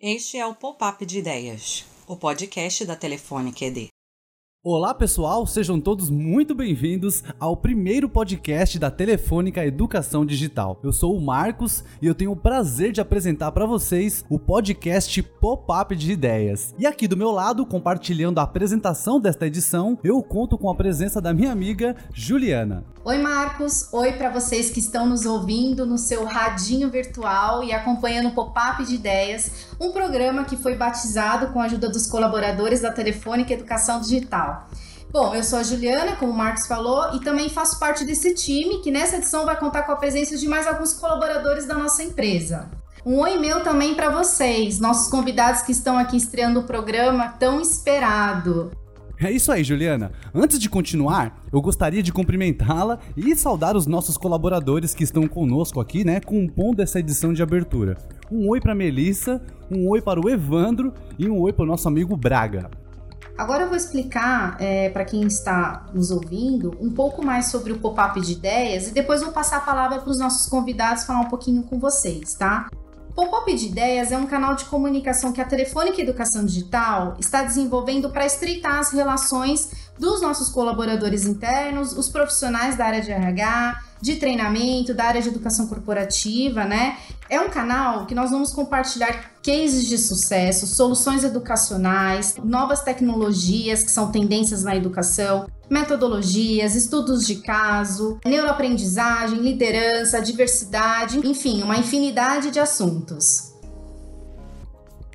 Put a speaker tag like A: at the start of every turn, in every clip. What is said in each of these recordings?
A: Este é o Pop-Up de Ideias, o podcast da Telefônica ED.
B: Olá pessoal, sejam todos muito bem-vindos ao primeiro podcast da Telefônica Educação Digital. Eu sou o Marcos e eu tenho o prazer de apresentar para vocês o podcast Pop-up de Ideias. E aqui do meu lado, compartilhando a apresentação desta edição, eu conto com a presença da minha amiga Juliana.
C: Oi Marcos, oi para vocês que estão nos ouvindo no seu radinho virtual e acompanhando o Pop-up de Ideias, um programa que foi batizado com a ajuda dos colaboradores da Telefônica Educação Digital. Bom, eu sou a Juliana, como o Marcos falou, e também faço parte desse time que nessa edição vai contar com a presença de mais alguns colaboradores da nossa empresa. Um oi meu também para vocês, nossos convidados que estão aqui estreando o programa tão esperado.
B: É isso aí, Juliana. Antes de continuar, eu gostaria de cumprimentá-la e saudar os nossos colaboradores que estão conosco aqui, né, compondo essa edição de abertura. Um oi para Melissa, um oi para o Evandro e um oi para o nosso amigo Braga.
C: Agora eu vou explicar é, para quem está nos ouvindo um pouco mais sobre o pop-up de ideias e depois vou passar a palavra para os nossos convidados falar um pouquinho com vocês, tá? Pop-up de Ideias é um canal de comunicação que a Telefônica Educação Digital está desenvolvendo para estreitar as relações dos nossos colaboradores internos, os profissionais da área de RH, de treinamento, da área de educação corporativa, né? É um canal que nós vamos compartilhar cases de sucesso, soluções educacionais, novas tecnologias que são tendências na educação, metodologias, estudos de caso, neuroaprendizagem, liderança, diversidade, enfim, uma infinidade de assuntos.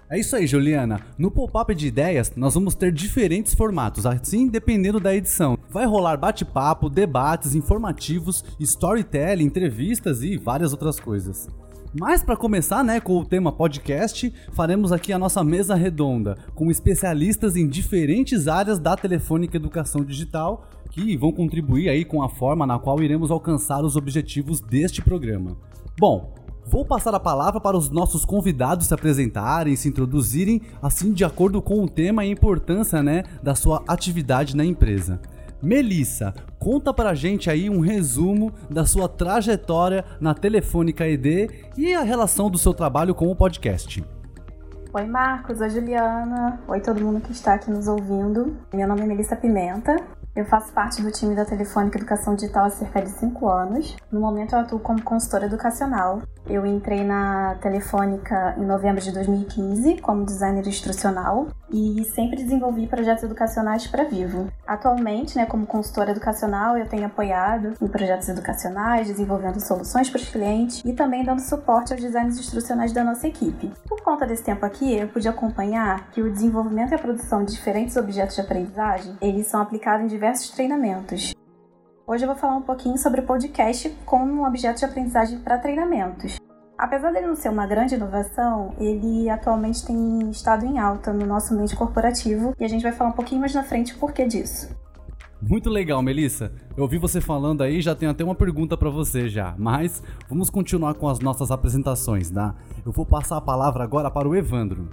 B: É isso aí, Juliana. No pop-up de ideias, nós vamos ter diferentes formatos, assim dependendo da edição. Vai rolar bate-papo, debates informativos, storytelling, entrevistas e várias outras coisas. Mas para começar, né, com o tema podcast, faremos aqui a nossa mesa redonda, com especialistas em diferentes áreas da Telefônica Educação Digital, que vão contribuir aí com a forma na qual iremos alcançar os objetivos deste programa. Bom, Vou passar a palavra para os nossos convidados se apresentarem, se introduzirem, assim de acordo com o tema e a importância né, da sua atividade na empresa. Melissa, conta pra gente aí um resumo da sua trajetória na Telefônica ED e a relação do seu trabalho com o podcast.
D: Oi Marcos, oi Juliana, oi todo mundo que está aqui nos ouvindo. Meu nome é Melissa Pimenta, eu faço parte do time da Telefônica Educação Digital há cerca de 5 anos. No momento eu atuo como consultora educacional. Eu entrei na Telefônica em novembro de 2015 como designer instrucional e sempre desenvolvi projetos educacionais para Vivo. Atualmente, né, como consultora educacional, eu tenho apoiado em projetos educacionais, desenvolvendo soluções para os clientes e também dando suporte aos designs instrucionais da nossa equipe. Por conta desse tempo aqui, eu pude acompanhar que o desenvolvimento e a produção de diferentes objetos de aprendizagem, eles são aplicados em diversos treinamentos. Hoje eu vou falar um pouquinho sobre o podcast como um objeto de aprendizagem para treinamentos. Apesar dele não ser uma grande inovação, ele atualmente tem estado em alta no nosso meio corporativo e a gente vai falar um pouquinho mais na frente o porquê disso.
B: Muito legal, Melissa. Eu ouvi você falando aí, já tenho até uma pergunta para você já, mas vamos continuar com as nossas apresentações, tá? Eu vou passar a palavra agora para o Evandro.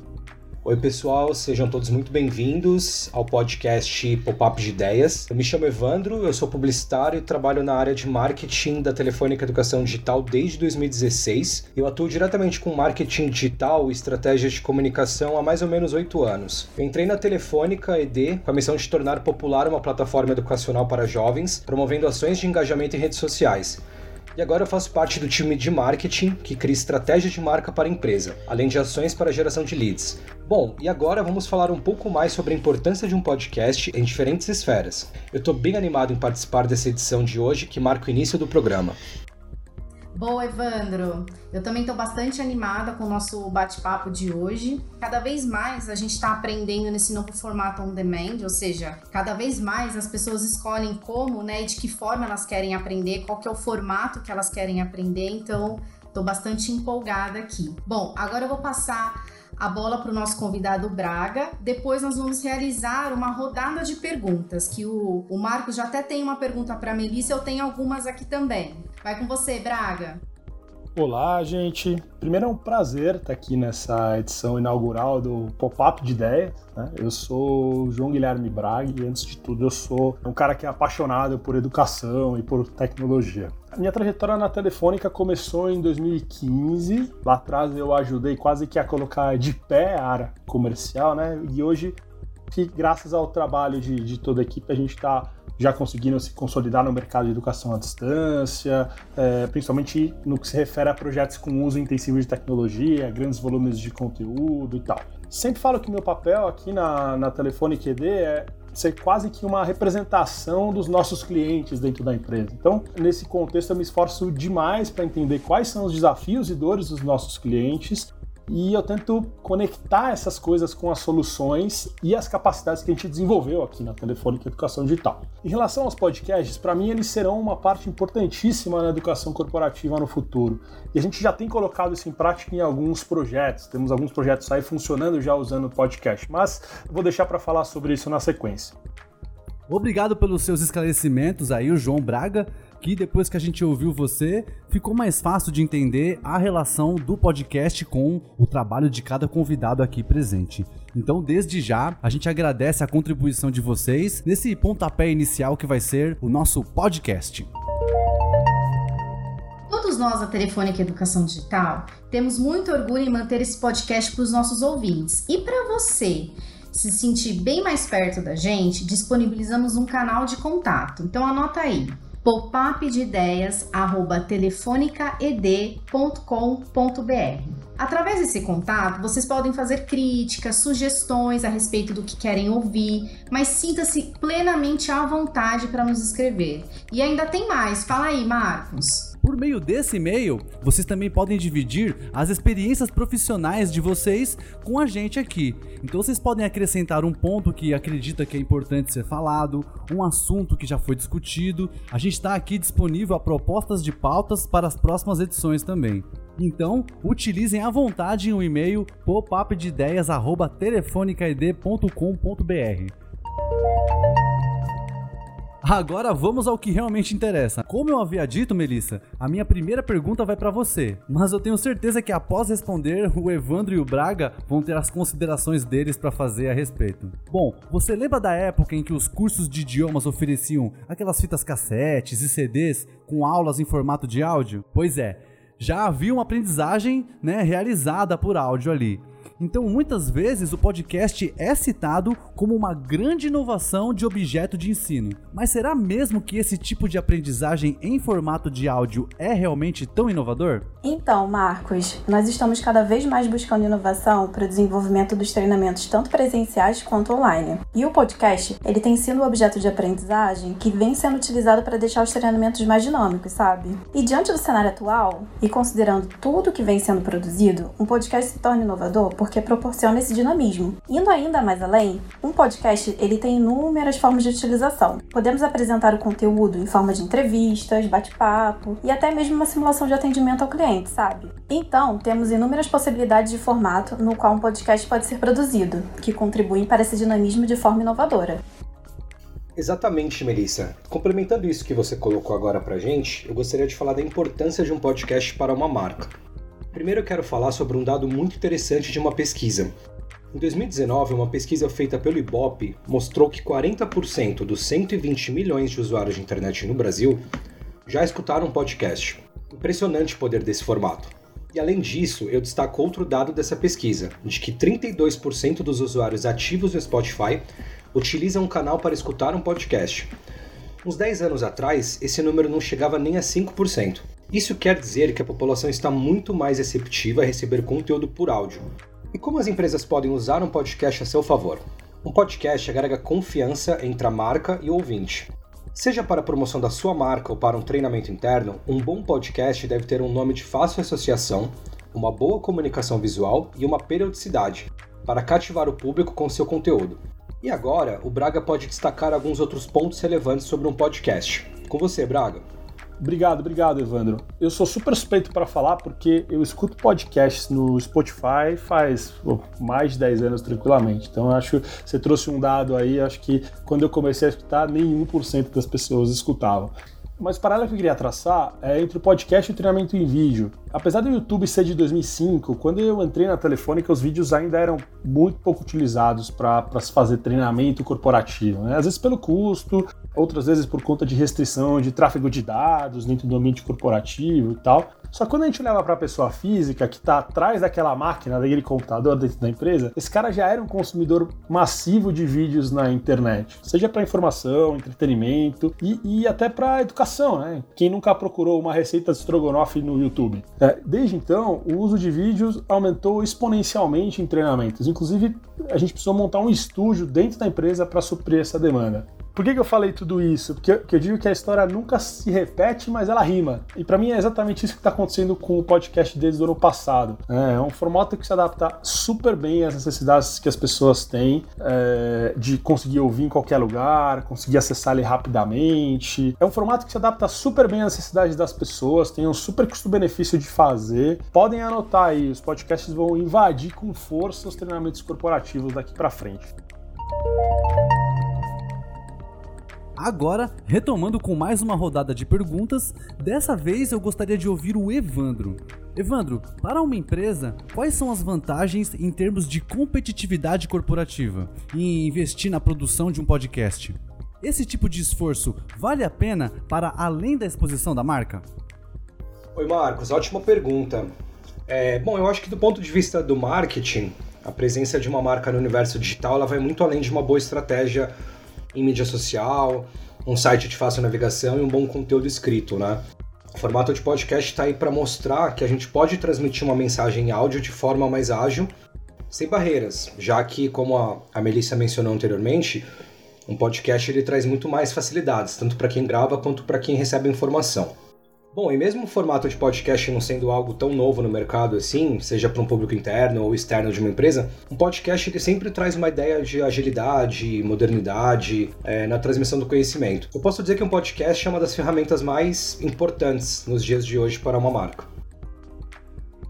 E: Oi, pessoal, sejam todos muito bem-vindos ao podcast Pop-Up de Ideias. Eu me chamo Evandro, eu sou publicitário e trabalho na área de marketing da Telefônica Educação Digital desde 2016. Eu atuo diretamente com marketing digital e estratégias de comunicação há mais ou menos oito anos. Eu entrei na Telefônica ED com a missão de tornar popular uma plataforma educacional para jovens, promovendo ações de engajamento em redes sociais. E agora eu faço parte do time de marketing que cria estratégia de marca para a empresa, além de ações para geração de leads. Bom, e agora vamos falar um pouco mais sobre a importância de um podcast em diferentes esferas. Eu estou bem animado em participar dessa edição de hoje que marca o início do programa.
C: Boa, Evandro. Eu também estou bastante animada com o nosso bate-papo de hoje. Cada vez mais a gente está aprendendo nesse novo formato on demand, ou seja, cada vez mais as pessoas escolhem como, né, e de que forma elas querem aprender, qual que é o formato que elas querem aprender. Então, estou bastante empolgada aqui. Bom, agora eu vou passar a bola para o nosso convidado Braga. Depois nós vamos realizar uma rodada de perguntas, que o, o Marcos já até tem uma pergunta para a Melissa, eu tenho algumas aqui também. Vai com você, Braga.
F: Olá, gente. Primeiro é um prazer estar aqui nessa edição inaugural do Pop-Up de Ideias. Né? Eu sou o João Guilherme Braga e, antes de tudo, eu sou um cara que é apaixonado por educação e por tecnologia. A minha trajetória na Telefônica começou em 2015. Lá atrás eu ajudei quase que a colocar de pé a área comercial, né? E hoje, graças ao trabalho de, de toda a equipe, a gente está já conseguiram se consolidar no mercado de educação à distância, é, principalmente no que se refere a projetos com uso intensivo de tecnologia, grandes volumes de conteúdo e tal. Sempre falo que meu papel aqui na, na Telefone QD é ser quase que uma representação dos nossos clientes dentro da empresa. Então, nesse contexto, eu me esforço demais para entender quais são os desafios e dores dos nossos clientes e eu tento conectar essas coisas com as soluções e as capacidades que a gente desenvolveu aqui na Telefônica Educação Digital. Em relação aos podcasts, para mim eles serão uma parte importantíssima na educação corporativa no futuro. E a gente já tem colocado isso em prática em alguns projetos. Temos alguns projetos aí funcionando já usando podcast, mas vou deixar para falar sobre isso na sequência.
B: Obrigado pelos seus esclarecimentos aí, o João Braga que depois que a gente ouviu você, ficou mais fácil de entender a relação do podcast com o trabalho de cada convidado aqui presente. Então, desde já, a gente agradece a contribuição de vocês nesse pontapé inicial que vai ser o nosso podcast.
C: Todos nós da Telefônica Educação Digital temos muito orgulho em manter esse podcast para os nossos ouvintes. E para você se sentir bem mais perto da gente, disponibilizamos um canal de contato. Então anota aí pop-up de ideias arroba telefonicaed.com.br. Através desse contato, vocês podem fazer críticas, sugestões a respeito do que querem ouvir, mas sinta-se plenamente à vontade para nos escrever. E ainda tem mais, fala aí, Marcos.
B: Por meio desse e-mail, vocês também podem dividir as experiências profissionais de vocês com a gente aqui. Então vocês podem acrescentar um ponto que acredita que é importante ser falado, um assunto que já foi discutido. A gente está aqui disponível a propostas de pautas para as próximas edições também. Então, utilizem à vontade o e-mail popupdeideias@telefonicaid.com.br. Agora vamos ao que realmente interessa. Como eu havia dito, Melissa, a minha primeira pergunta vai para você, mas eu tenho certeza que após responder, o Evandro e o Braga vão ter as considerações deles para fazer a respeito. Bom, você lembra da época em que os cursos de idiomas ofereciam aquelas fitas cassetes e CDs com aulas em formato de áudio? Pois é, já havia uma aprendizagem né, realizada por áudio ali. Então, muitas vezes, o podcast é citado como uma grande inovação de objeto de ensino. Mas será mesmo que esse tipo de aprendizagem em formato de áudio é realmente tão inovador?
D: Então, Marcos, nós estamos cada vez mais buscando inovação para o desenvolvimento dos treinamentos tanto presenciais quanto online. E o podcast, ele tem sido um objeto de aprendizagem que vem sendo utilizado para deixar os treinamentos mais dinâmicos, sabe? E diante do cenário atual, e considerando tudo que vem sendo produzido, um podcast se torna inovador porque proporciona esse dinamismo. Indo ainda mais além, um podcast ele tem inúmeras formas de utilização. Podemos apresentar o conteúdo em forma de entrevistas, bate-papo e até mesmo uma simulação de atendimento ao cliente, sabe? Então, temos inúmeras possibilidades de formato no qual um podcast pode ser produzido, que contribuem para esse dinamismo de forma inovadora.
E: Exatamente, Melissa. Complementando isso que você colocou agora pra gente, eu gostaria de falar da importância de um podcast para uma marca. Primeiro eu quero falar sobre um dado muito interessante de uma pesquisa. Em 2019, uma pesquisa feita pelo Ibope mostrou que 40% dos 120 milhões de usuários de internet no Brasil já escutaram um podcast. Impressionante o poder desse formato. E além disso, eu destaco outro dado dessa pesquisa, de que 32% dos usuários ativos do Spotify utilizam um canal para escutar um podcast. Uns 10 anos atrás, esse número não chegava nem a 5%. Isso quer dizer que a população está muito mais receptiva a receber conteúdo por áudio. E como as empresas podem usar um podcast a seu favor? Um podcast agrega confiança entre a marca e o ouvinte. Seja para a promoção da sua marca ou para um treinamento interno, um bom podcast deve ter um nome de fácil associação, uma boa comunicação visual e uma periodicidade, para cativar o público com seu conteúdo. E agora, o Braga pode destacar alguns outros pontos relevantes sobre um podcast. Com você, Braga.
F: Obrigado, obrigado, Evandro. Eu sou super suspeito para falar porque eu escuto podcasts no Spotify faz pô, mais de 10 anos tranquilamente. Então, acho que você trouxe um dado aí, acho que quando eu comecei a escutar, nem 1% das pessoas escutavam. Mas o paralelo que eu queria traçar é entre o podcast e o treinamento em vídeo. Apesar do YouTube ser de 2005, quando eu entrei na Telefônica, os vídeos ainda eram muito pouco utilizados para se fazer treinamento corporativo. Né? Às vezes pelo custo, outras vezes por conta de restrição de tráfego de dados dentro do ambiente corporativo e tal. Só que quando a gente leva para a pessoa física que está atrás daquela máquina, daquele computador dentro da empresa, esse cara já era um consumidor massivo de vídeos na internet, seja para informação, entretenimento e, e até para educação, né? Quem nunca procurou uma receita de estrogonofe no YouTube? É, desde então, o uso de vídeos aumentou exponencialmente em treinamentos. Inclusive, a gente precisou montar um estúdio dentro da empresa para suprir essa demanda. Por que, que eu falei tudo isso? Porque, porque eu digo que a história nunca se repete, mas ela rima. E para mim é exatamente isso que está acontecendo com o podcast desde o ano passado. É, é um formato que se adapta super bem às necessidades que as pessoas têm é, de conseguir ouvir em qualquer lugar, conseguir acessar ele rapidamente. É um formato que se adapta super bem às necessidades das pessoas, tem um super custo-benefício de fazer. Podem anotar aí, os podcasts vão invadir com força os treinamentos corporativos daqui para frente.
B: Agora, retomando com mais uma rodada de perguntas, dessa vez eu gostaria de ouvir o Evandro. Evandro, para uma empresa, quais são as vantagens em termos de competitividade corporativa em investir na produção de um podcast? Esse tipo de esforço vale a pena para além da exposição da marca?
E: Oi, Marcos, ótima pergunta. É, bom, eu acho que do ponto de vista do marketing, a presença de uma marca no universo digital ela vai muito além de uma boa estratégia em mídia social, um site de fácil navegação e um bom conteúdo escrito, né? O formato de podcast está aí para mostrar que a gente pode transmitir uma mensagem em áudio de forma mais ágil, sem barreiras, já que, como a, a Melissa mencionou anteriormente, um podcast ele traz muito mais facilidades, tanto para quem grava quanto para quem recebe a informação. Bom, e mesmo o formato de podcast não sendo algo tão novo no mercado assim, seja para um público interno ou externo de uma empresa, um podcast ele sempre traz uma ideia de agilidade, modernidade é, na transmissão do conhecimento. Eu posso dizer que um podcast é uma das ferramentas mais importantes nos dias de hoje para uma marca.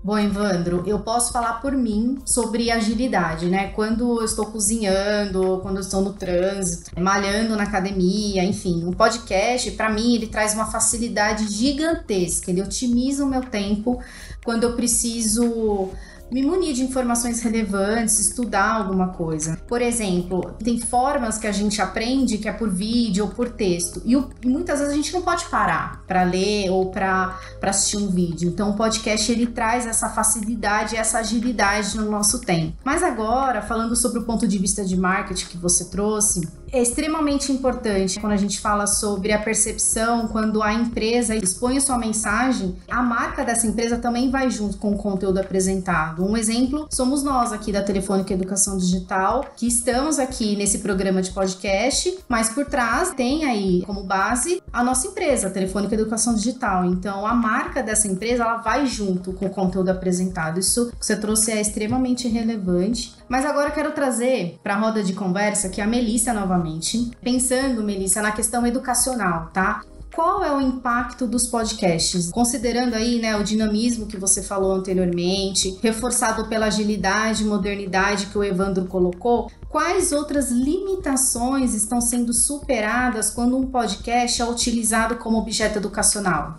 C: Bom, Evandro, eu posso falar por mim sobre agilidade, né? Quando eu estou cozinhando, quando eu estou no trânsito, malhando na academia, enfim, um podcast, para mim, ele traz uma facilidade gigantesca. Ele otimiza o meu tempo quando eu preciso me munir de informações relevantes, estudar alguma coisa. Por exemplo, tem formas que a gente aprende que é por vídeo ou por texto, e, o, e muitas vezes a gente não pode parar para ler ou para assistir um vídeo. Então, o podcast ele traz essa facilidade, essa agilidade no nosso tempo. Mas agora, falando sobre o ponto de vista de marketing que você trouxe, é extremamente importante quando a gente fala sobre a percepção, quando a empresa expõe sua mensagem, a marca dessa empresa também vai junto com o conteúdo apresentado. Um exemplo somos nós aqui da Telefônica Educação Digital, que estamos aqui nesse programa de podcast, mas por trás tem aí como base a nossa empresa, a Telefônica Educação Digital. Então a marca dessa empresa ela vai junto com o conteúdo apresentado. Isso que você trouxe é extremamente relevante. Mas agora eu quero trazer para a roda de conversa que a Melissa novamente novamente, pensando, Melissa, na questão educacional, tá? Qual é o impacto dos podcasts? Considerando aí, né, o dinamismo que você falou anteriormente, reforçado pela agilidade e modernidade que o Evandro colocou, quais outras limitações estão sendo superadas quando um podcast é utilizado como objeto educacional?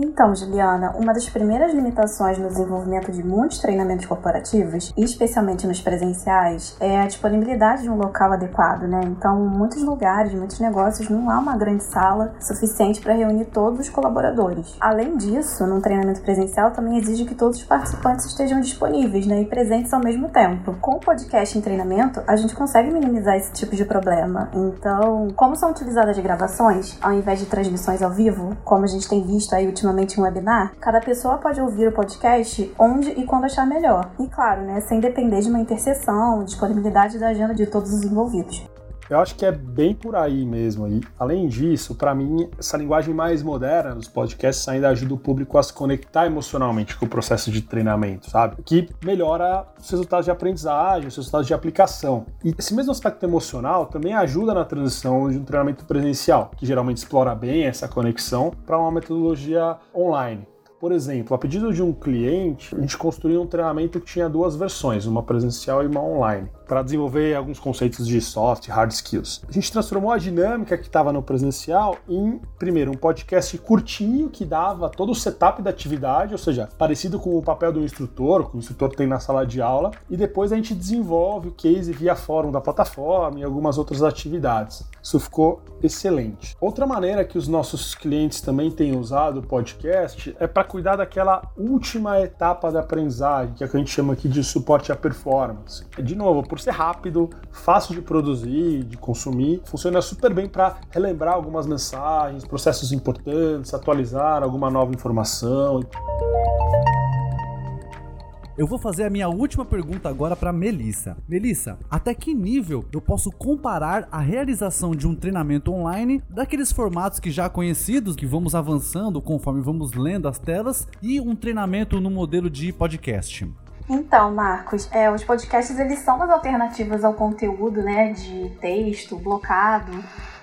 D: Então, Juliana, uma das primeiras limitações no desenvolvimento de muitos treinamentos corporativos, especialmente nos presenciais, é a disponibilidade de um local adequado, né? Então, muitos lugares, muitos negócios, não há uma grande sala suficiente para reunir todos os colaboradores. Além disso, num treinamento presencial também exige que todos os participantes estejam disponíveis, né? E presentes ao mesmo tempo. Com o podcast em treinamento, a gente consegue minimizar esse tipo de problema. Então, como são utilizadas gravações, ao invés de transmissões ao vivo, como a gente tem visto aí ultimamente ultimamente um webinar, cada pessoa pode ouvir o podcast onde e quando achar melhor. E claro, né, sem depender de uma interseção, disponibilidade da agenda de todos os envolvidos.
F: Eu acho que é bem por aí mesmo. E, além disso, para mim, essa linguagem mais moderna dos podcasts ainda ajuda o público a se conectar emocionalmente com o processo de treinamento, sabe? Que melhora os resultados de aprendizagem, os resultados de aplicação. E esse mesmo aspecto emocional também ajuda na transição de um treinamento presencial, que geralmente explora bem essa conexão, para uma metodologia online. Por exemplo, a pedido de um cliente, a gente construiu um treinamento que tinha duas versões, uma presencial e uma online, para desenvolver alguns conceitos de soft, hard skills. A gente transformou a dinâmica que estava no presencial em, primeiro, um podcast curtinho que dava todo o setup da atividade, ou seja, parecido com o papel do instrutor, que o instrutor tem na sala de aula, e depois a gente desenvolve o case via fórum da plataforma e algumas outras atividades. Isso ficou excelente. Outra maneira que os nossos clientes também têm usado o podcast é para cuidar daquela última etapa da aprendizagem, que é que a gente chama aqui de suporte à performance. De novo, por ser rápido, fácil de produzir, de consumir, funciona super bem para relembrar algumas mensagens, processos importantes, atualizar alguma nova informação.
B: Eu vou fazer a minha última pergunta agora para Melissa. Melissa, até que nível eu posso comparar a realização de um treinamento online daqueles formatos que já conhecidos, que vamos avançando conforme vamos lendo as telas, e um treinamento no modelo de podcast?
D: Então, Marcos, é, os podcasts eles são as alternativas ao conteúdo, né, de texto, blocado,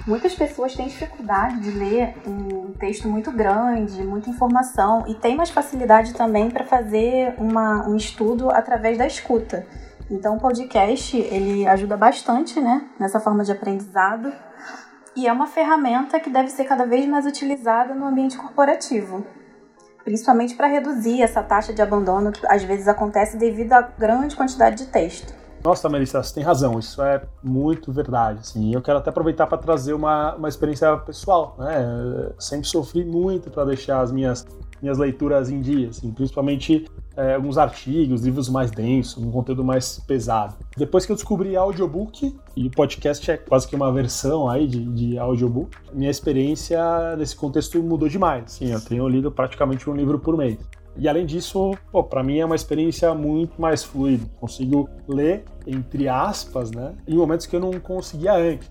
D: Muitas pessoas têm dificuldade de ler um texto muito grande, muita informação, e tem mais facilidade também para fazer uma, um estudo através da escuta. Então, o podcast ele ajuda bastante né, nessa forma de aprendizado e é uma ferramenta que deve ser cada vez mais utilizada no ambiente corporativo, principalmente para reduzir essa taxa de abandono que às vezes acontece devido à grande quantidade de texto.
F: Nossa, Melissa, você tem razão, isso é muito verdade. Assim. Eu quero até aproveitar para trazer uma, uma experiência pessoal. Né? Sempre sofri muito para deixar as minhas, minhas leituras em dia, assim, principalmente é, alguns artigos, livros mais densos, um conteúdo mais pesado. Depois que eu descobri audiobook, e o podcast é quase que uma versão aí de, de audiobook, minha experiência nesse contexto mudou demais. Assim, eu tenho lido praticamente um livro por mês. E além disso, para mim é uma experiência muito mais fluida. Consigo ler, entre aspas, né, em momentos que eu não conseguia antes.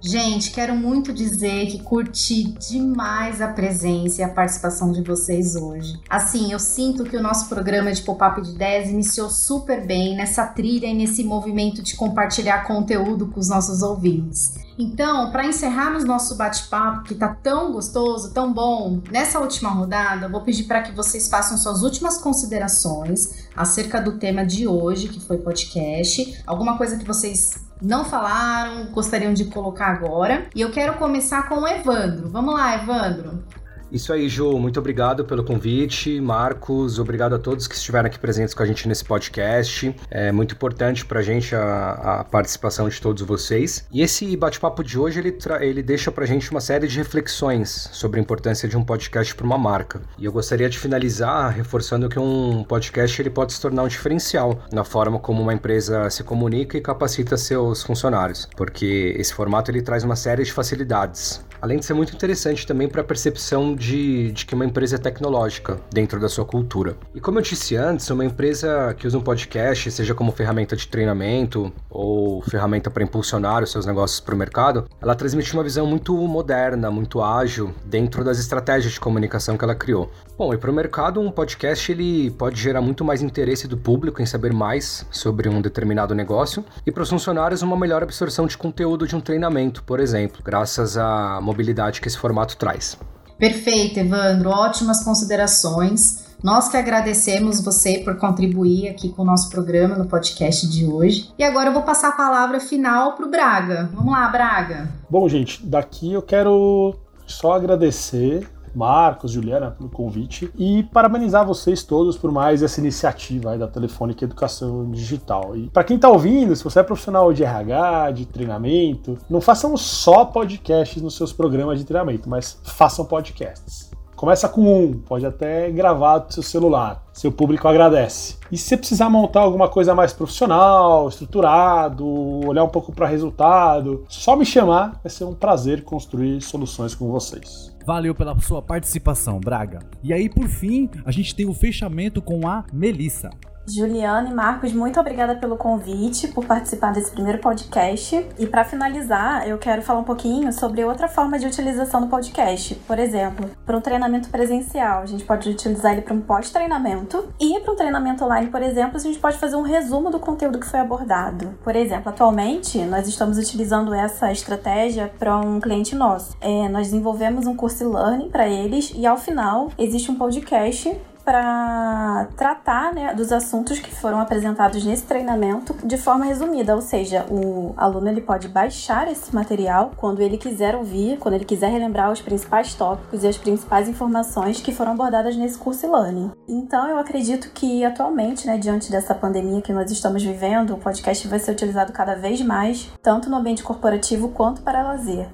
C: Gente, quero muito dizer que curti demais a presença e a participação de vocês hoje. Assim, eu sinto que o nosso programa de Pop-Up de Ideias iniciou super bem nessa trilha e nesse movimento de compartilhar conteúdo com os nossos ouvintes. Então, para encerrarmos nosso bate-papo, que tá tão gostoso, tão bom, nessa última rodada, eu vou pedir para que vocês façam suas últimas considerações acerca do tema de hoje, que foi podcast. Alguma coisa que vocês não falaram, gostariam de colocar agora. E eu quero começar com o Evandro. Vamos lá, Evandro.
E: Isso aí, Ju. Muito obrigado pelo convite. Marcos, obrigado a todos que estiveram aqui presentes com a gente nesse podcast. É muito importante para a gente a, participação de todos vocês. E esse bate-papo de hoje, ele, ele deixa para a gente uma série de reflexões sobre a importância de um podcast para uma marca. E eu gostaria de finalizar reforçando que um podcast ele pode se tornar um diferencial na forma como uma empresa se comunica e capacita seus funcionários. Porque esse formato ele traz uma série de facilidades. Além de ser muito interessante também para a percepção de, de que uma empresa é tecnológica dentro da sua cultura. E como eu disse antes, uma empresa que usa um podcast, seja como ferramenta de treinamento ou ferramenta para impulsionar os seus negócios para o mercado, ela transmite uma visão muito moderna, muito ágil dentro das estratégias de comunicação que ela criou. Bom, e para o mercado, um podcast ele pode gerar muito mais interesse do público em saber mais sobre um determinado negócio e para os funcionários uma melhor absorção de conteúdo de um treinamento, por exemplo, graças à mobilidade que esse formato traz.
C: Perfeito, Evandro. Ótimas considerações. Nós que agradecemos você por contribuir aqui com o nosso programa no podcast de hoje. E agora eu vou passar a palavra final para o Braga. Vamos lá, Braga.
F: Bom, gente, daqui eu quero só agradecer Marcos, Juliana, pelo convite e parabenizar vocês todos por mais essa iniciativa da Telefônica Educação Digital. E para quem está ouvindo, se você é profissional de RH, de treinamento, não façam só podcasts nos seus programas de treinamento, mas façam podcasts. Começa com um, pode até gravar do seu celular. Seu público agradece. E se você precisar montar alguma coisa mais profissional, estruturado, olhar um pouco para resultado, só me chamar, vai ser um prazer construir soluções com vocês.
B: Valeu pela sua participação, Braga. E aí, por fim, a gente tem o fechamento com a Melissa.
D: Juliana e Marcos, muito obrigada pelo convite, por participar desse primeiro podcast. E para finalizar, eu quero falar um pouquinho sobre outra forma de utilização do podcast. Por exemplo, para um treinamento presencial, a gente pode utilizar ele para um pós-treinamento treinamento. E para um treinamento online, por exemplo, a gente pode fazer um resumo do conteúdo que foi abordado. Por exemplo, atualmente nós estamos utilizando essa estratégia para um cliente nosso. É, nós desenvolvemos um curso e-learning para eles e ao final existe um podcast para tratar né, dos assuntos que foram apresentados nesse treinamento de forma resumida, ou seja, o aluno ele pode baixar esse material quando ele quiser ouvir, quando ele quiser relembrar os principais tópicos e as principais informações que foram abordadas nesse curso e-learning. Então, eu acredito que atualmente, né, diante dessa pandemia que nós estamos vivendo, o podcast vai ser utilizado cada vez mais, tanto no ambiente corporativo quanto para lazer.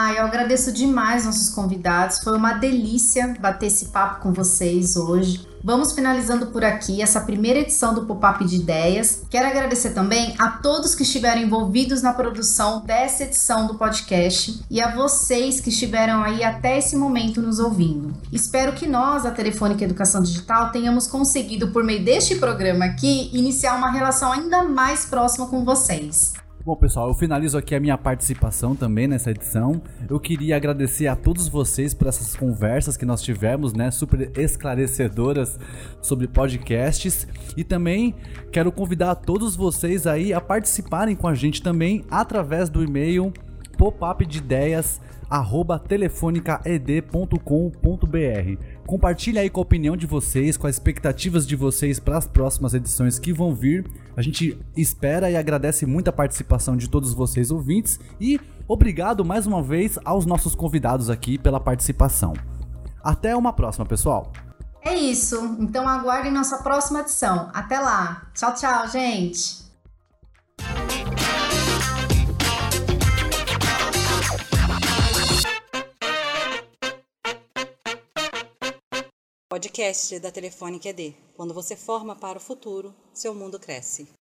C: Ah, eu agradeço demais nossos convidados. Foi uma delícia bater esse papo com vocês hoje. Vamos finalizando por aqui essa primeira edição do Pop-Up de Ideias. Quero agradecer também a todos que estiveram envolvidos na produção dessa edição do podcast e a vocês que estiveram aí até esse momento nos ouvindo. Espero que nós, a Telefônica Educação Digital, tenhamos conseguido, por meio deste programa aqui, iniciar uma relação ainda mais próxima com vocês.
B: Bom, pessoal, eu finalizo aqui a minha participação também nessa edição. Eu queria agradecer a todos vocês por essas conversas que nós tivemos, né, super esclarecedoras sobre podcasts e também quero convidar a todos vocês aí a participarem com a gente também através do e-mail popupdeideias@telefonicaed.com.br. Compartilhe aí com a opinião de vocês, com as expectativas de vocês para as próximas edições que vão vir. A gente espera e agradece muito a participação de todos vocês ouvintes e obrigado mais uma vez aos nossos convidados aqui pela participação. Até uma próxima, pessoal.
C: É isso. Então aguardem nossa próxima edição. Até lá. Tchau, tchau, gente.
A: Podcast da Telefônica ED. Quando você forma para o futuro, seu mundo cresce.